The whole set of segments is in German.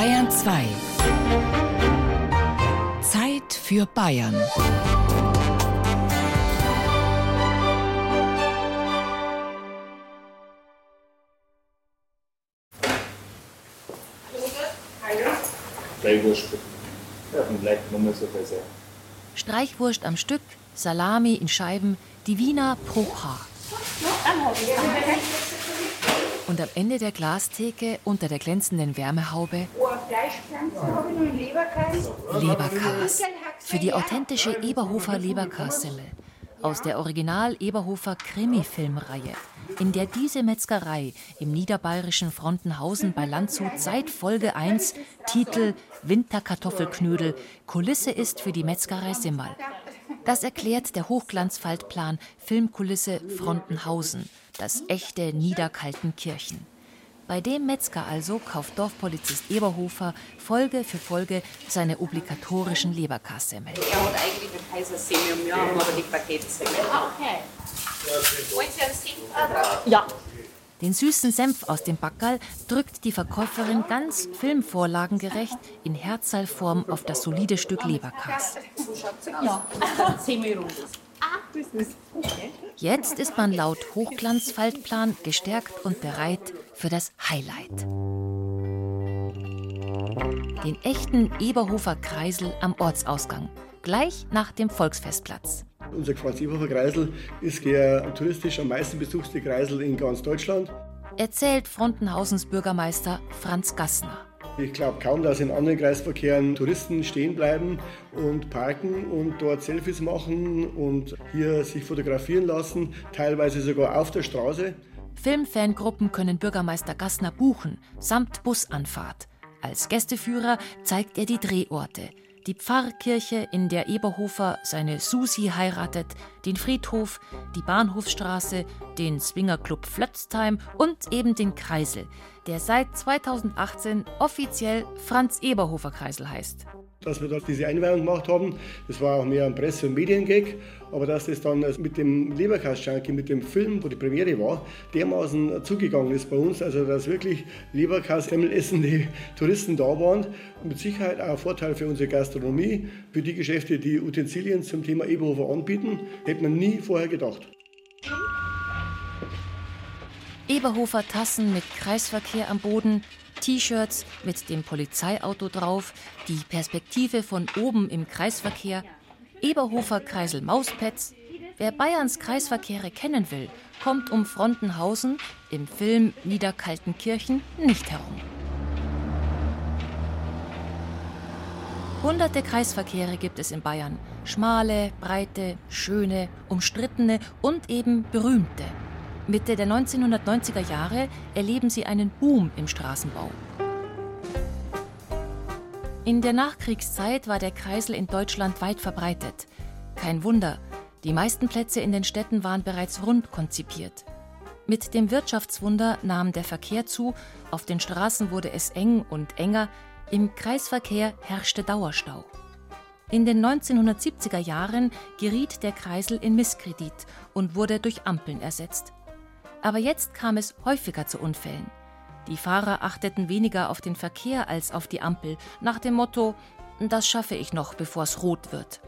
Bayern 2. Zeit für Bayern. Streichwurst. Streichwurst am Stück, Salami in Scheiben, die Wiener pro Haar. Und am Ende der Glastheke unter der glänzenden Wärmehaube Leberkas. Für die authentische Eberhofer Leberkassemmel aus der Original Eberhofer Krimi-Filmreihe, in der diese Metzgerei im niederbayerischen Frontenhausen bei Landshut seit Folge 1 Titel Winterkartoffelknödel Kulisse ist für die Metzgerei Simmerl. Das erklärt der Hochglanzfaltplan Filmkulisse Frontenhausen, das echte Niederkaltenkirchen. Bei dem Metzger also kauft Dorfpolizist Eberhofer Folge für Folge seine obligatorischen Leberkassemmeln. Er hat eigentlich eine Kaisersemmel und wir haben aber die Paketsemmel. Ah, okay. Wollen Sie einen Senf Ja. Den süßen Senf aus dem Backerl drückt die Verkäuferin ganz filmvorlagengerecht in Herzalform auf das solide Stück Leberkas. Jetzt ist man laut Hochglanzfaltplan gestärkt und bereit für das Highlight. Den echten Eberhofer Kreisel am Ortsausgang, gleich nach dem Volksfestplatz. Unser Franz-Eberhofer Kreisel ist der touristisch am meisten besuchte Kreisel in ganz Deutschland. Erzählt Frontenhausens Bürgermeister Franz Gassner. Ich glaube kaum, dass in anderen Kreisverkehren Touristen stehen bleiben und parken und dort Selfies machen und hier sich fotografieren lassen, teilweise sogar auf der Straße. Filmfangruppen können Bürgermeister Gassner buchen, samt Busanfahrt. Als Gästeführer zeigt er die Drehorte. Die Pfarrkirche, in der Eberhofer seine Susi heiratet, den Friedhof, die Bahnhofstraße, den Swingerclub Flötzheim und eben den Kreisel, der seit 2018 offiziell Franz Eberhofer Kreisel heißt. Dass wir dort diese Einweihung gemacht haben, das war auch mehr ein Presse- und Mediengag, aber dass das dann mit dem Leberkass-Junkie, mit dem Film, wo die Premiere war, dermaßen zugegangen ist bei uns, also dass wirklich Leberkass-Semmel essende Touristen da waren. Mit Sicherheit auch ein Vorteil für unsere Gastronomie, für die Geschäfte, die Utensilien zum Thema Eberhofer anbieten, hätte man nie vorher gedacht. Eberhofer Tassen mit Kreisverkehr am Boden, T-Shirts mit dem Polizeiauto drauf, die Perspektive von oben im Kreisverkehr, Eberhofer Kreisel Mauspads. Wer Bayerns Kreisverkehre kennen will, kommt um Frontenhausen im Film Niederkaltenkirchen nicht herum. Hunderte Kreisverkehre gibt es in Bayern. Schmale, breite, schöne, umstrittene und eben berühmte. Mitte der 1990er Jahre erleben sie einen Boom im Straßenbau. In der Nachkriegszeit war der Kreisel in Deutschland weit verbreitet. Kein Wunder, die meisten Plätze in den Städten waren bereits rund konzipiert. Mit dem Wirtschaftswunder nahm der Verkehr zu, auf den Straßen wurde es eng und enger, im Kreisverkehr herrschte Dauerstau. In den 1970er Jahren geriet der Kreisel in Misskredit und wurde durch Ampeln ersetzt. Aber jetzt kam es häufiger zu Unfällen. Die Fahrer achteten weniger auf den Verkehr als auf die Ampel, nach dem Motto, das schaffe ich noch, bevor es rot wird.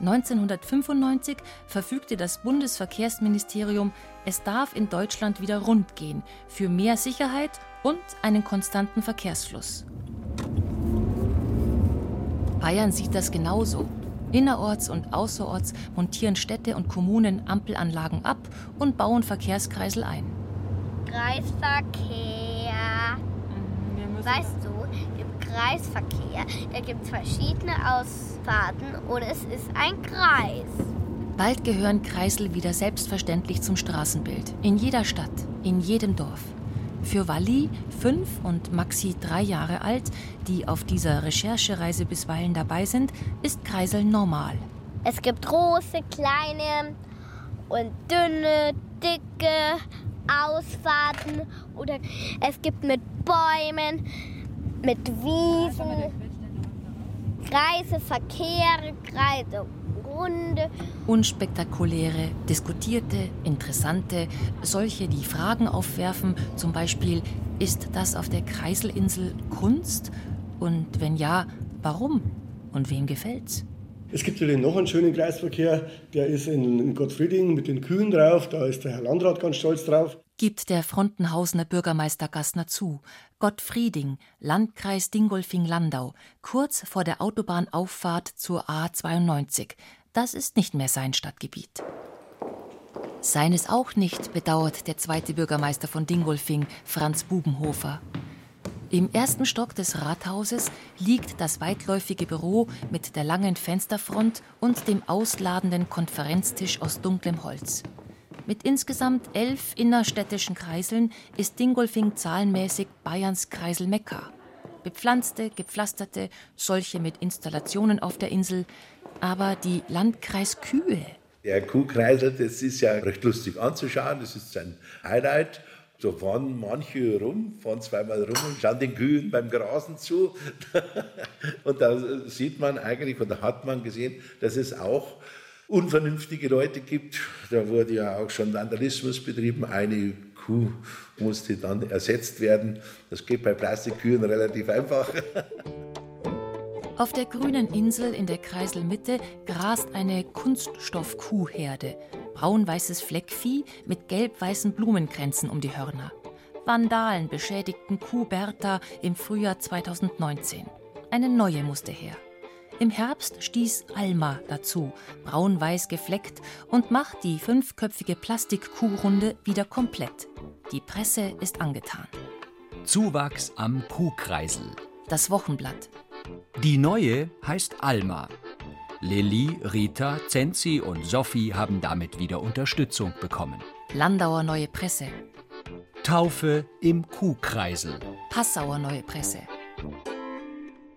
1995 verfügte das Bundesverkehrsministerium, es darf in Deutschland wieder rund gehen, für mehr Sicherheit und einen konstanten Verkehrsfluss. Bayern sieht das genauso. Innerorts und außerorts montieren Städte und Kommunen Ampelanlagen ab und bauen Verkehrskreisel ein. Kreisverkehr. Weißt du, im Kreisverkehr, da gibt es verschiedene Ausfahrten und es ist ein Kreis. Bald gehören Kreisel wieder selbstverständlich zum Straßenbild. In jeder Stadt, in jedem Dorf. Für Walli, fünf und Maxi, drei Jahre alt, die auf dieser Recherchereise bisweilen dabei sind, ist Kreisel normal. Es gibt große, kleine und dünne, dicke Ausfahrten. Oder es gibt mit Bäumen, mit Wiesen, Kreise, Verkehre, Kreise, Runde. Unspektakuläre, diskutierte, interessante, solche, die Fragen aufwerfen, zum Beispiel, Ist das auf der Kreiselinsel Kunst? Und wenn ja, warum? Und wem gefällt's? Es gibt natürlich noch einen schönen Kreisverkehr, der ist in Gottfrieding mit den Kühen drauf, da ist der Herr Landrat ganz stolz drauf. Gibt der Frontenhausener Bürgermeister Gassner zu. Gottfrieding, Landkreis Dingolfing-Landau, kurz vor der Autobahnauffahrt zur A92. Das ist nicht mehr sein Stadtgebiet. Seines auch nicht, bedauert der zweite Bürgermeister von Dingolfing, Franz Bubenhofer. Im ersten Stock des Rathauses liegt das weitläufige Büro mit der langen Fensterfront und dem ausladenden Konferenztisch aus dunklem Holz. Mit insgesamt elf innerstädtischen Kreiseln ist Dingolfing zahlenmäßig Bayerns Kreisel Mekka. Bepflanzte, gepflasterte, solche mit Installationen auf der Insel, aber die Landkreiskühe. Der Kuhkreisel, das ist ja recht lustig anzuschauen, das ist ein Highlight. So fahren manche rum, fahren zweimal rum und schauen den Kühen beim Grasen zu. und da sieht man eigentlich, oder hat man gesehen, dass es auch unvernünftige Leute gibt. Da wurde ja auch schon Vandalismus betrieben. Eine Kuh musste dann ersetzt werden. Das geht bei Plastikkühen relativ einfach. Auf der grünen Insel in der Kreiselmitte grast eine Kunststoffkuhherde braun-weißes Fleckvieh mit gelb-weißen Blumenkränzen um die Hörner. Vandalen beschädigten Kuh Bertha im Frühjahr 2019. Eine neue musste her. Im Herbst stieß Alma dazu, braun-weiß gefleckt, und macht die fünfköpfige Plastikkuhrunde wieder komplett. Die Presse ist angetan. Zuwachs am Kuhkreisel. Das Wochenblatt. Die neue heißt Alma. Lilly, Rita, Zenzi und Sophie haben damit wieder Unterstützung bekommen. Landauer Neue Presse. Taufe im Kuhkreisel. Passauer Neue Presse.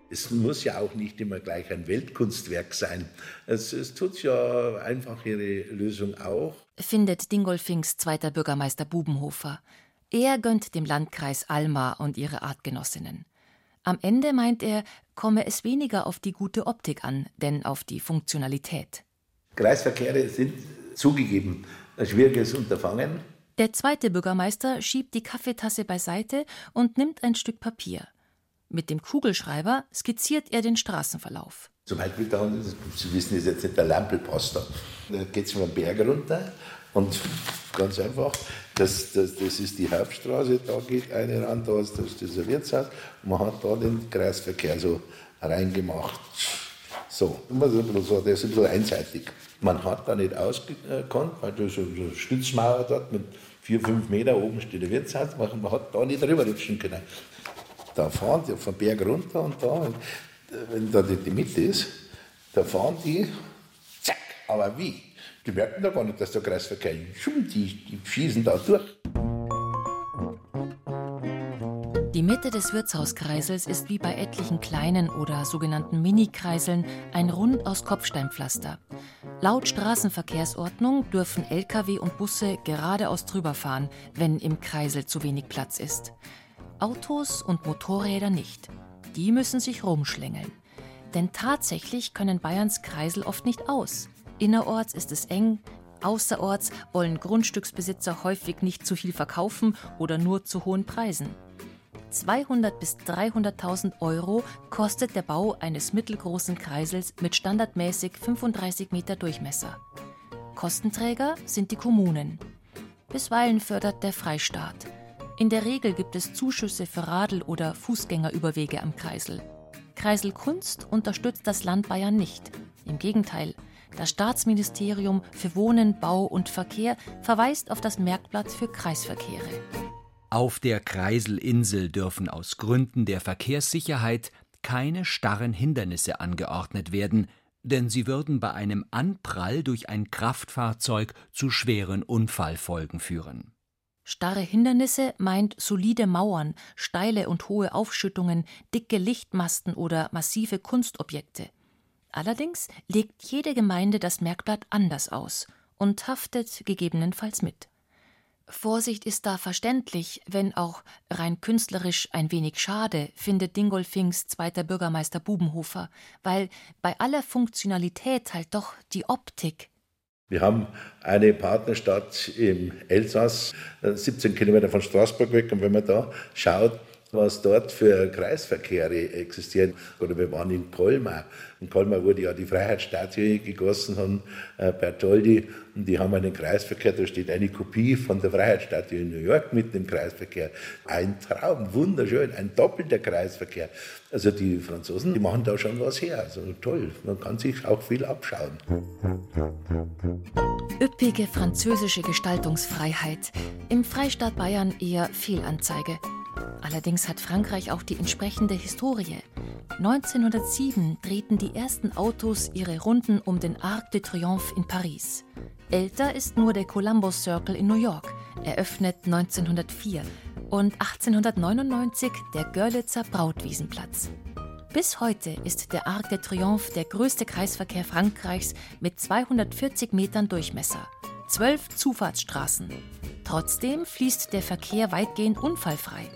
Es muss ja auch nicht immer gleich ein Weltkunstwerk sein. Es, es tut ja einfach ihre Lösung auch. Findet Dingolfings zweiter Bürgermeister Bubenhofer. Er gönnt dem Landkreis Alma und ihre Artgenossinnen. Am Ende meint er, komme es weniger auf die gute Optik an, denn auf die Funktionalität. Kreisverkehre sind zugegeben ein schwieriges Unterfangen. Der zweite Bürgermeister schiebt die Kaffeetasse beiseite und nimmt ein Stück Papier. Mit dem Kugelschreiber skizziert er den Straßenverlauf. Zum Beispiel da, Sie wissen, ist jetzt nicht der Lampelposter. Da geht es von einem Berg runter und ganz einfach, das, das, das ist die Hauptstraße, da geht eine ran, da ist das, das Wirtshaus. Man hat da den Kreisverkehr so reingemacht. So, das ist ein bisschen einseitig. Man hat da nicht ausgekannt, weil da so eine Stützmauer dort mit vier, fünf Meter oben steht der Wirtshaus, man hat da nicht rüberrutschen können. Da fahren die vom Berg runter und da, wenn da die Mitte ist, da fahren die, zack, aber wie? Die merken da gar nicht, dass der Kreisverkehr, die, die schießen da durch. Die Mitte des Wirtshauskreisels ist wie bei etlichen kleinen oder sogenannten Mini-Kreiseln ein Rund aus Kopfsteinpflaster. Laut Straßenverkehrsordnung dürfen Lkw und Busse geradeaus drüber fahren, wenn im Kreisel zu wenig Platz ist. Autos und Motorräder nicht. Die müssen sich rumschlängeln. Denn tatsächlich können Bayerns Kreisel oft nicht aus. Innerorts ist es eng, außerorts wollen Grundstücksbesitzer häufig nicht zu viel verkaufen oder nur zu hohen Preisen. 200 bis 300.000 Euro kostet der Bau eines mittelgroßen Kreisels mit standardmäßig 35 Meter Durchmesser. Kostenträger sind die Kommunen. Bisweilen fördert der Freistaat. In der Regel gibt es Zuschüsse für Radl- oder Fußgängerüberwege am Kreisel. Kreisel Kunst unterstützt das Land Bayern nicht. Im Gegenteil, das Staatsministerium für Wohnen, Bau und Verkehr verweist auf das Merkblatt für Kreisverkehre. Auf der Kreiselinsel dürfen aus Gründen der Verkehrssicherheit keine starren Hindernisse angeordnet werden, denn sie würden bei einem Anprall durch ein Kraftfahrzeug zu schweren Unfallfolgen führen. Starre Hindernisse meint solide Mauern, steile und hohe Aufschüttungen, dicke Lichtmasten oder massive Kunstobjekte. Allerdings legt jede Gemeinde das Merkblatt anders aus und haftet gegebenenfalls mit. Vorsicht ist da verständlich, wenn auch rein künstlerisch ein wenig schade, findet Dingolfings zweiter Bürgermeister Bubenhofer, weil bei aller Funktionalität halt doch die Optik Wir haben eine Partnerstadt im Elsass, 17 äh, Kilometer von Straßburg weg. Und wenn man da schaut, was dort für Kreisverkehre existieren. Oder wir waren in Colmar. In Colmar wurde ja die Freiheitsstatue gegossen von äh, Bertoldi. Und die haben einen Kreisverkehr, da steht eine Kopie von der Freiheitsstatue in New York mit dem Kreisverkehr. Ein Traum, wunderschön, ein doppelter Kreisverkehr. Also die Franzosen, die machen da schon was her. Also toll, man kann sich auch viel abschauen. Üppige französische Gestaltungsfreiheit. Im Freistaat Bayern eher Fehlanzeige. Allerdings hat Frankreich auch die entsprechende Historie. 1907 drehten die ersten Autos ihre Runden um den Arc de Triomphe in Paris. Älter ist nur der Columbus Circle in New York, eröffnet 1904 und 1899 der Görlitzer Brautwiesenplatz. Bis heute ist der Arc de Triomphe der größte Kreisverkehr Frankreichs mit 240 Metern Durchmesser, zwölf Zufahrtsstraßen. Trotzdem fließt der Verkehr weitgehend unfallfrei.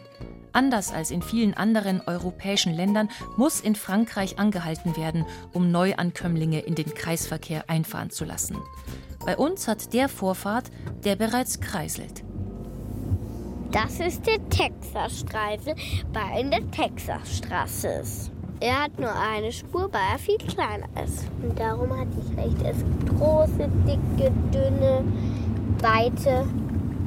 Anders als in vielen anderen europäischen Ländern muss in Frankreich angehalten werden, um Neuankömmlinge in den Kreisverkehr einfahren zu lassen. Bei uns hat der Vorfahrt, der bereits kreiselt. Das ist der Texasstreifen, bei in der Texasstraße ist. Er hat nur eine Spur, weil er viel kleiner ist. Und darum hatte ich recht. Es gibt große, dicke, dünne, weite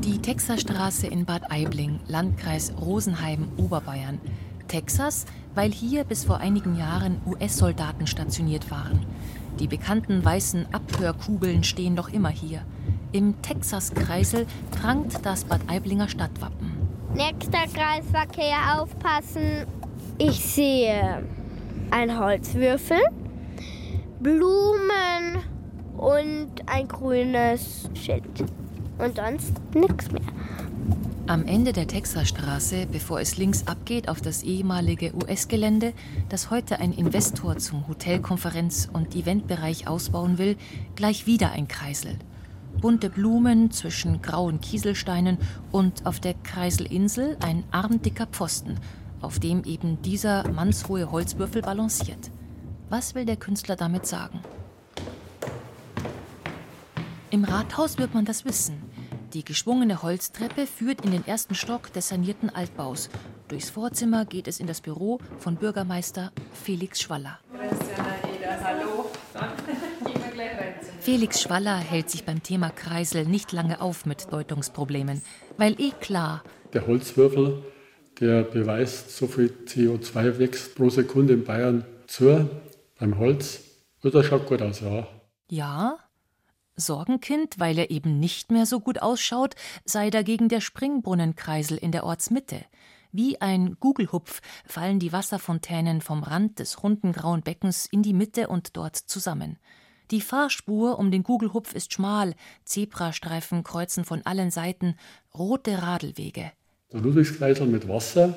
die Texasstraße in Bad Aibling, Landkreis Rosenheim, Oberbayern. Texas, weil hier bis vor einigen Jahren US-Soldaten stationiert waren. Die bekannten weißen Abhörkugeln stehen noch immer hier. Im Texas-Kreisel prangt das Bad Aiblinger Stadtwappen. Nächster Kreisverkehr aufpassen. Ich sehe ein Holzwürfel, Blumen und ein grünes Schild und sonst nichts mehr. Am Ende der Texasstraße, bevor es links abgeht auf das ehemalige US-Gelände, das heute ein Investor zum Hotelkonferenz- und Eventbereich ausbauen will, gleich wieder ein Kreisel. Bunte Blumen zwischen grauen Kieselsteinen und auf der Kreiselinsel ein armdicker Pfosten, auf dem eben dieser mannshohe Holzwürfel balanciert. Was will der Künstler damit sagen? Im Rathaus wird man das wissen. Die geschwungene Holztreppe führt in den ersten Stock des sanierten Altbaus. Durchs Vorzimmer geht es in das Büro von Bürgermeister Felix Schwaller. Felix Schwaller hält sich beim Thema Kreisel nicht lange auf mit Deutungsproblemen, weil eh klar. Der Holzwürfel, der beweist, so viel CO2 wächst pro Sekunde in Bayern zu beim Holz. Und das schaut gut aus, ja. Ja, Sorgenkind, weil er eben nicht mehr so gut ausschaut, sei dagegen der Springbrunnen-Kreisel in der Ortsmitte. Wie ein Gugelhupf fallen die Wasserfontänen vom Rand des runden grauen Beckens in die Mitte und dort zusammen. Die Fahrspur um den Gugelhupf ist schmal, Zebrastreifen kreuzen von allen Seiten, rote Radelwege. Der Ludwigskreisel mit Wasser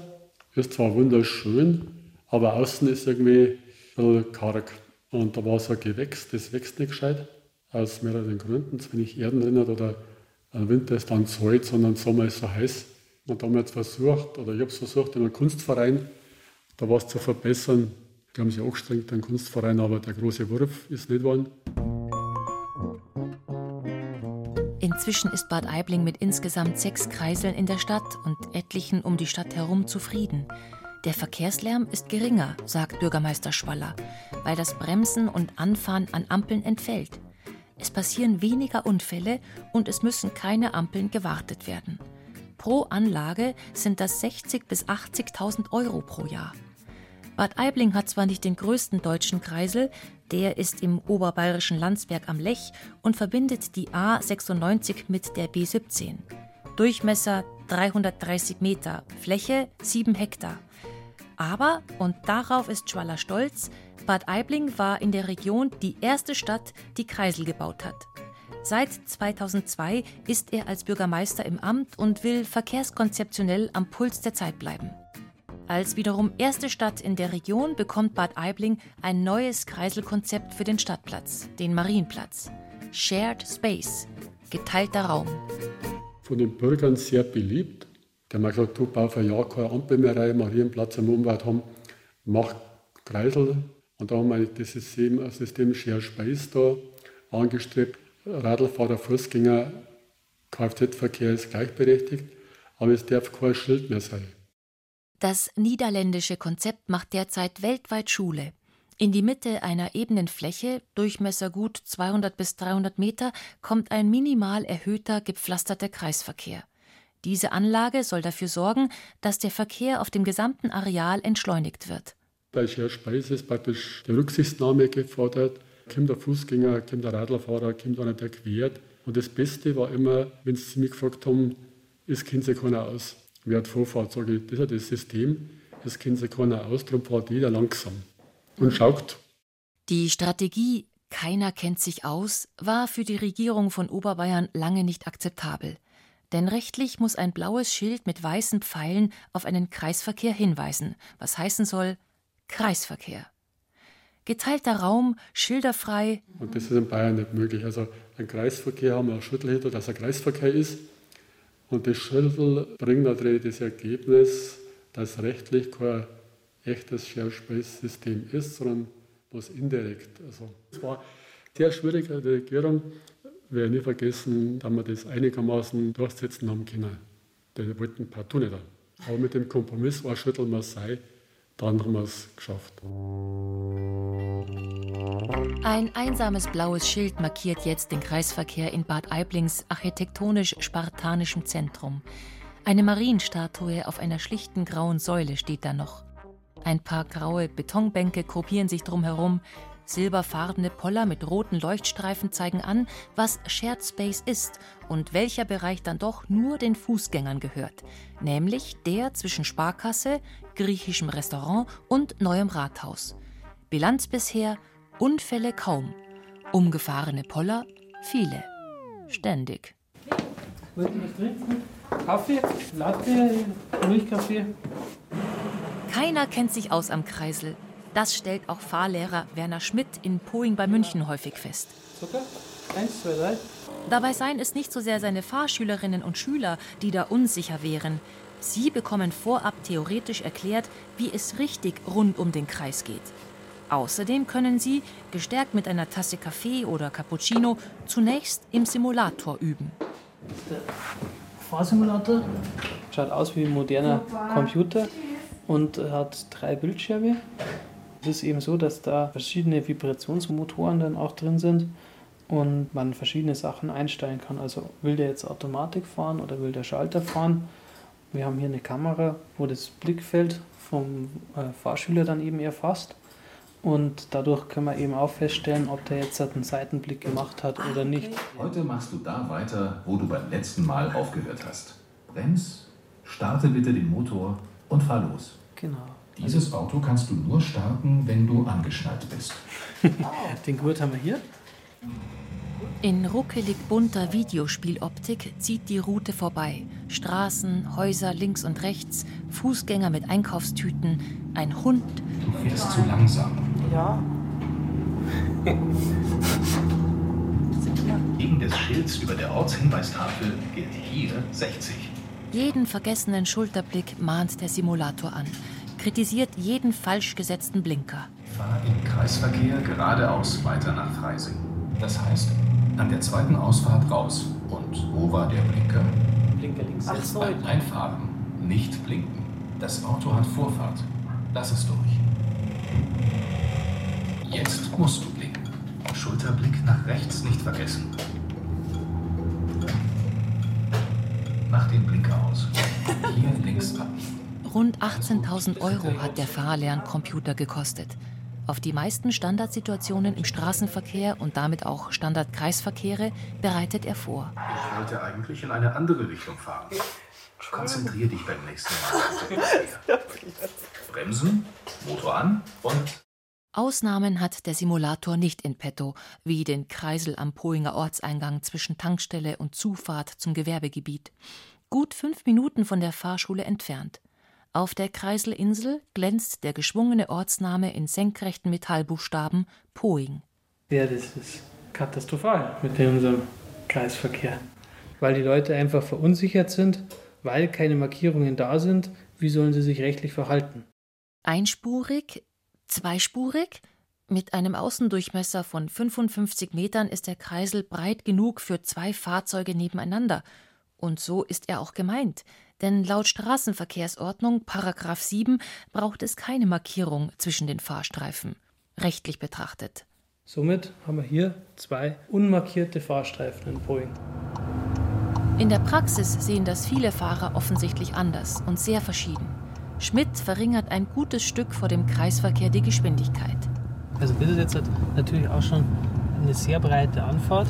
ist zwar wunderschön, aber außen ist irgendwie karg. Und da war so ein Gewächs, das wächst nicht gescheit aus mehreren Gründen. Zu wenig Erden drin hat oder Winter ist dann Holz und im Sommer ist so heiß. Und da haben wir jetzt versucht, oder ich habe es versucht, in einem Kunstverein da was zu verbessern. Die haben sich auch gestrengt, den Kunstverein, aber der große Wurf ist nicht geworden. Inzwischen ist Bad Aibling mit insgesamt sechs Kreiseln in der Stadt und etlichen um die Stadt herum zufrieden. Der Verkehrslärm ist geringer, sagt Bürgermeister Schwaller, weil das Bremsen und Anfahren an Ampeln entfällt. Es passieren weniger Unfälle und es müssen keine Ampeln gewartet werden. Pro Anlage sind das 60.000 bis 80.000 Euro pro Jahr. Bad Aibling hat zwar nicht den größten deutschen Kreisel, der ist im oberbayerischen Landsberg am Lech und verbindet die A96 mit der B17. Durchmesser 330 Meter, Fläche 7 Hektar. Aber, und darauf ist Schwaller stolz, Bad Aibling war in der Region die erste Stadt, die Kreisel gebaut hat. Seit 2002 ist er als Bürgermeister im Amt und will verkehrskonzeptionell am Puls der Zeit bleiben. Als wiederum erste Stadt in der Region bekommt Bad Aibling ein neues Kreiselkonzept für den Stadtplatz, den Marienplatz. Shared Space, geteilter Raum. Von den Bürgern sehr beliebt. Der hat gesagt, du baust ein Jahr keine Ampel mehr rein, Marienplatz am Umwelt haben, macht Kreisel und da haben wir das System, System Share Space da angestrebt. Radlfahrer, Fußgänger, Kfz-Verkehr ist gleichberechtigt, aber es darf kein Schild mehr sein. Das niederländische Konzept macht derzeit weltweit Schule. In die Mitte einer ebenen Fläche, Durchmesser gut 200 bis 300 Meter, kommt ein minimal erhöhter, gepflasterter Kreisverkehr. Diese Anlage soll dafür sorgen, dass der Verkehr auf dem gesamten Areal entschleunigt wird. Bei Scherspeise ist praktisch die Rücksichtnahme gefordert. Kommt der Fußgänger, kommt der Radlerfahrer, kommt einer, der quert. Und das Beste war immer, wenn sie mich gefragt haben, es kennt sich keiner aus. Wer hat Vorfahrt? Sage ich, das ist das System, es kennt sich keiner aus, darum fährt jeder langsam und schaut. Die Strategie Keiner kennt sich aus war für die Regierung von Oberbayern lange nicht akzeptabel. Denn rechtlich muss ein blaues Schild mit weißen Pfeilen auf einen Kreisverkehr hinweisen, was heißen soll Kreisverkehr. Geteilter Raum, schilderfrei. Und das ist in Bayern nicht möglich. Also ein Kreisverkehr haben wir ein Schüttel hinter, dass ein Kreisverkehr ist. Und das Schüttel bringt natürlich das Ergebnis, dass rechtlich kein echtes Share Space System ist, sondern was indirekt. Also es war sehr schwierig, die Regierung werde nie vergessen, dass wir das einigermaßen durchsetzen haben können. Die wollten partout nicht. Aber mit dem Kompromiss war Schüttel Marseille, dann haben wir es geschafft. Ein einsames blaues Schild markiert jetzt den Kreisverkehr in Bad Aiblings architektonisch-spartanischem Zentrum. Eine Marienstatue auf einer schlichten grauen Säule steht da noch. Ein paar graue Betonbänke gruppieren sich drumherum. Silberfarbene Poller mit roten Leuchtstreifen zeigen an, was Shared Space ist und welcher Bereich dann doch nur den Fußgängern gehört, nämlich der zwischen Sparkasse, griechischem Restaurant und neuem Rathaus. Bilanz bisher Unfälle kaum, umgefahrene Poller viele, ständig. Wollten was trinken? Kaffee, Latte, Milchkaffee. Keiner kennt sich aus am Kreisel. Das stellt auch Fahrlehrer Werner Schmidt in Poing bei München häufig fest. Zucker? Eins, zwei, drei. Dabei seien es nicht so sehr seine Fahrschülerinnen und Schüler, die da unsicher wären. Sie bekommen vorab theoretisch erklärt, wie es richtig rund um den Kreis geht. Außerdem können sie, gestärkt mit einer Tasse Kaffee oder Cappuccino, zunächst im Simulator üben. Der Fahrsimulator schaut aus wie ein moderner Computer und hat drei Bildschirme. Es ist eben so, dass da verschiedene Vibrationsmotoren dann auch drin sind und man verschiedene Sachen einstellen kann. Also will der jetzt Automatik fahren oder will der Schalter fahren? Wir haben hier eine Kamera, wo das Blickfeld vom äh, Fahrschüler dann eben erfasst. Und dadurch können wir eben auch feststellen, ob der jetzt einen Seitenblick gemacht hat oder nicht. Heute machst du da weiter, wo du beim letzten Mal aufgehört hast. Brems, starte bitte den Motor und fahr los. Genau. Dieses Auto kannst du nur starten, wenn du angeschnallt bist. Den Gurt haben wir hier. In ruckelig bunter Videospieloptik zieht die Route vorbei. Straßen, Häuser links und rechts, Fußgänger mit Einkaufstüten, ein Hund. Du fährst zu langsam. Ja. Wegen des Schilds über der Ortshinweistafel gilt hier 60. Jeden vergessenen Schulterblick mahnt der Simulator an, kritisiert jeden falsch gesetzten Blinker. Fahr im Kreisverkehr geradeaus weiter nach Freising. Das heißt, an der zweiten Ausfahrt raus. Und wo war der Blinker? Blinker links. Ach so. Beim Einfahren, nicht blinken. Das Auto hat Vorfahrt. Lass es durch. Jetzt musst du blinken. Schulterblick nach rechts nicht vergessen. Mach den Blinker aus. Hier links ab. Rund 18.000 Euro hat der Fahrlerncomputer gekostet. Auf die meisten Standardsituationen im Straßenverkehr und damit auch Standardkreisverkehre bereitet er vor. Ich wollte eigentlich in eine andere Richtung fahren. Konzentrier dich beim nächsten Mal. Bremsen, Motor an und Ausnahmen hat der Simulator nicht in petto, wie den Kreisel am Pohinger Ortseingang zwischen Tankstelle und Zufahrt zum Gewerbegebiet. Gut fünf Minuten von der Fahrschule entfernt. Auf der Kreiselinsel glänzt der geschwungene Ortsname in senkrechten Metallbuchstaben Poing. Ja, das ist katastrophal mit unserem Kreisverkehr. Weil die Leute einfach verunsichert sind, weil keine Markierungen da sind. Wie sollen sie sich rechtlich verhalten? Einspurig, zweispurig, Mit einem Außendurchmesser von 55 Metern ist der Kreisel breit genug für zwei Fahrzeuge nebeneinander. Und so ist er auch gemeint. Denn laut Straßenverkehrsordnung, Paragraph 7, braucht es keine Markierung zwischen den Fahrstreifen. Rechtlich betrachtet. Somit haben wir hier zwei unmarkierte Fahrstreifen in Boeing. In der Praxis sehen das viele Fahrer offensichtlich anders und sehr verschieden. Schmidt verringert ein gutes Stück vor dem Kreisverkehr die Geschwindigkeit. Also das ist jetzt natürlich auch schon eine sehr breite Anfahrt.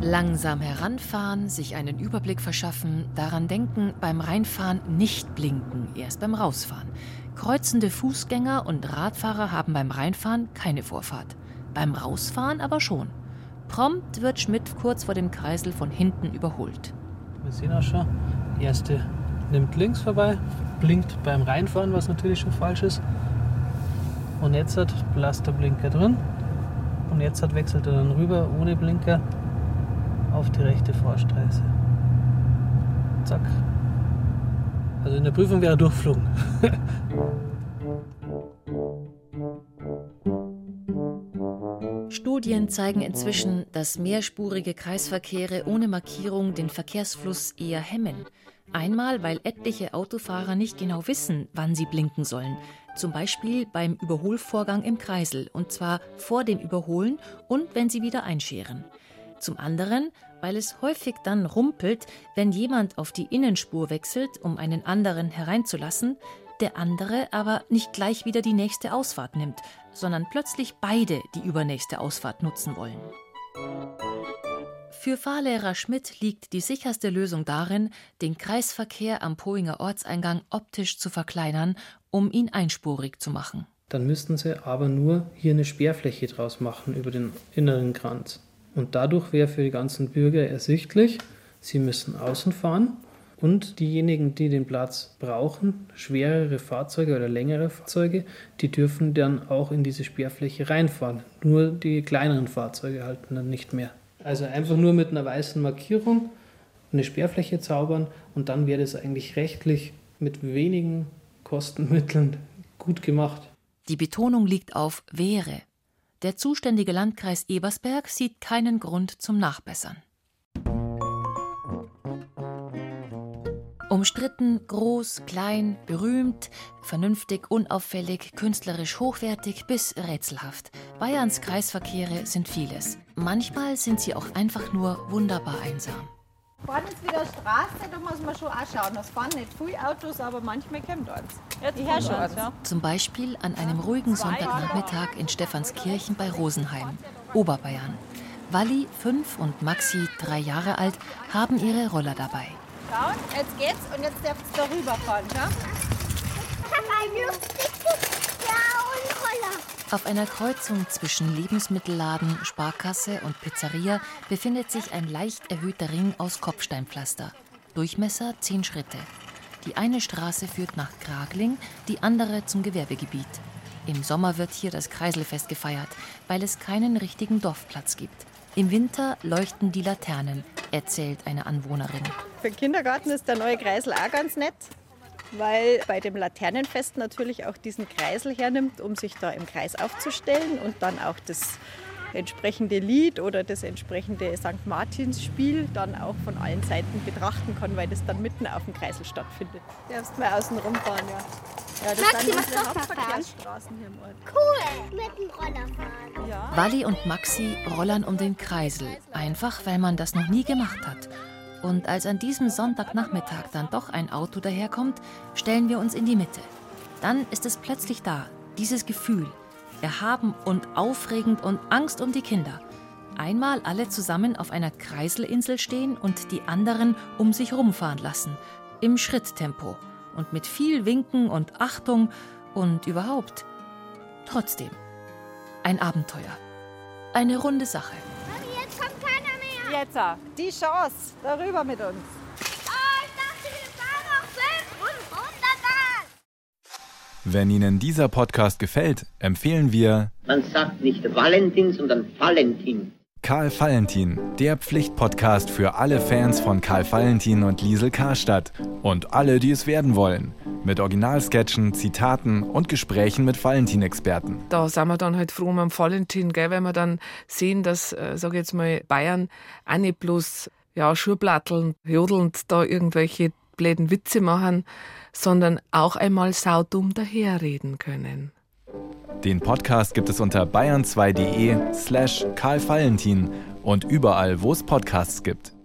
Langsam heranfahren, sich einen Überblick verschaffen, daran denken, beim Reinfahren nicht blinken, erst beim Rausfahren. Kreuzende Fußgänger und Radfahrer haben beim Reinfahren keine Vorfahrt, beim Rausfahren aber schon. Prompt wird Schmidt kurz vor dem Kreisel von hinten überholt. Wir sehen auch schon, die erste nimmt links vorbei, blinkt beim Reinfahren, was natürlich schon falsch ist. Und jetzt hat Blinker drin. Und jetzt hat wechselt er dann rüber ohne Blinker auf die rechte Fahrstraße. Zack. Also in der Prüfung wäre er durchflogen. Studien zeigen inzwischen, dass mehrspurige Kreisverkehre ohne Markierung den Verkehrsfluss eher hemmen. Einmal, weil etliche Autofahrer nicht genau wissen, wann sie blinken sollen. Zum Beispiel beim Überholvorgang im Kreisel, und zwar vor dem Überholen und wenn sie wieder einscheren. Zum anderen, weil es häufig dann rumpelt, wenn jemand auf die Innenspur wechselt, um einen anderen hereinzulassen, der andere aber nicht gleich wieder die nächste Ausfahrt nimmt, sondern plötzlich beide die übernächste Ausfahrt nutzen wollen. Für Fahrlehrer Schmidt liegt die sicherste Lösung darin, den Kreisverkehr am Poinger Ortseingang optisch zu verkleinern, um ihn einspurig zu machen. Dann müssten sie aber nur hier eine Sperrfläche draus machen über den inneren Kranz. Und dadurch wäre für die ganzen Bürger ersichtlich, sie müssen außen fahren und diejenigen, die den Platz brauchen, schwerere Fahrzeuge oder längere Fahrzeuge, die dürfen dann auch in diese Sperrfläche reinfahren. Nur die kleineren Fahrzeuge halten dann nicht mehr. Also einfach nur mit einer weißen Markierung eine Sperrfläche zaubern und dann wäre das eigentlich rechtlich mit wenigen Kostenmitteln gut gemacht. Die Betonung liegt auf wäre. Der zuständige Landkreis Ebersberg sieht keinen Grund zum Nachbessern. Umstritten, groß, klein, berühmt, vernünftig, unauffällig, künstlerisch hochwertig bis rätselhaft. Bayerns Kreisverkehre sind vieles. Manchmal sind sie auch einfach nur wunderbar einsam. Vorne ist wieder Straße, da muss man schon auch schauen. Es fahren nicht viele Autos, aber manchmal kommt eins. Jetzt ich schon eins, ja. Zum Beispiel an einem ruhigen Sonntagnachmittag in Stephanskirchen bei Rosenheim, Oberbayern. Walli, fünf und Maxi, drei Jahre alt, haben ihre Roller dabei. Schauen, jetzt geht's und jetzt darfst du darüber fahren, ja? Ich. Auf einer Kreuzung zwischen Lebensmittelladen, Sparkasse und Pizzeria befindet sich ein leicht erhöhter Ring aus Kopfsteinpflaster. Durchmesser 10 Schritte. Die eine Straße führt nach Kragling, die andere zum Gewerbegebiet. Im Sommer wird hier das Kreiselfest gefeiert, weil es keinen richtigen Dorfplatz gibt. Im Winter leuchten die Laternen, erzählt eine Anwohnerin. Für den Kindergarten ist der neue Kreisel auch ganz nett, weil bei dem Laternenfest natürlich auch diesen Kreisel hernimmt, um sich da im Kreis aufzustellen und dann auch das entsprechende Lied oder das entsprechende St. Martins-Spiel dann auch von allen Seiten betrachten kann, weil das dann mitten auf dem Kreisel stattfindet. Du darfst mal außen rumfahren, ja. Ja, das Maxi, sind unsere doch Hauptverkehrsstraßen hier im Ort. Cool, mit dem Roller fahren. Ja. Wally und Maxi rollern um den Kreisel, einfach weil man das noch nie gemacht hat. Und als an diesem Sonntagnachmittag dann doch ein Auto daherkommt, stellen wir uns in die Mitte. Dann ist es plötzlich da, dieses Gefühl, erhaben und aufregend und Angst um die Kinder. Einmal alle zusammen auf einer Kreiselinsel stehen und die anderen um sich rumfahren lassen, im Schritttempo und mit viel Winken und Achtung und überhaupt. Trotzdem, ein Abenteuer. Eine runde Sache. Ah, die Chance, darüber mit uns. Oh, ich dachte, wir fahren auf 500 Bahn. Wenn Ihnen dieser Podcast gefällt, empfehlen wir, Man sagt nicht Valentin, sondern Valentin. Karl Valentin, der Pflichtpodcast für alle Fans von Karl Valentin und Liesel Karstadt und alle, die es werden wollen. Mit Originalsketchen, Zitaten und Gesprächen mit Valentin-Experten. Da sind wir dann halt froh um Valentin, gell, weil wir dann sehen, dass, äh, sag ich jetzt mal, Bayern auch nicht bloß ja, Schurplatteln, jodelnd da irgendwelche bläden Witze machen, sondern auch einmal saudumm daherreden können. Den Podcast gibt es unter bayern2.de slash Karl Valentin und überall, wo es Podcasts gibt.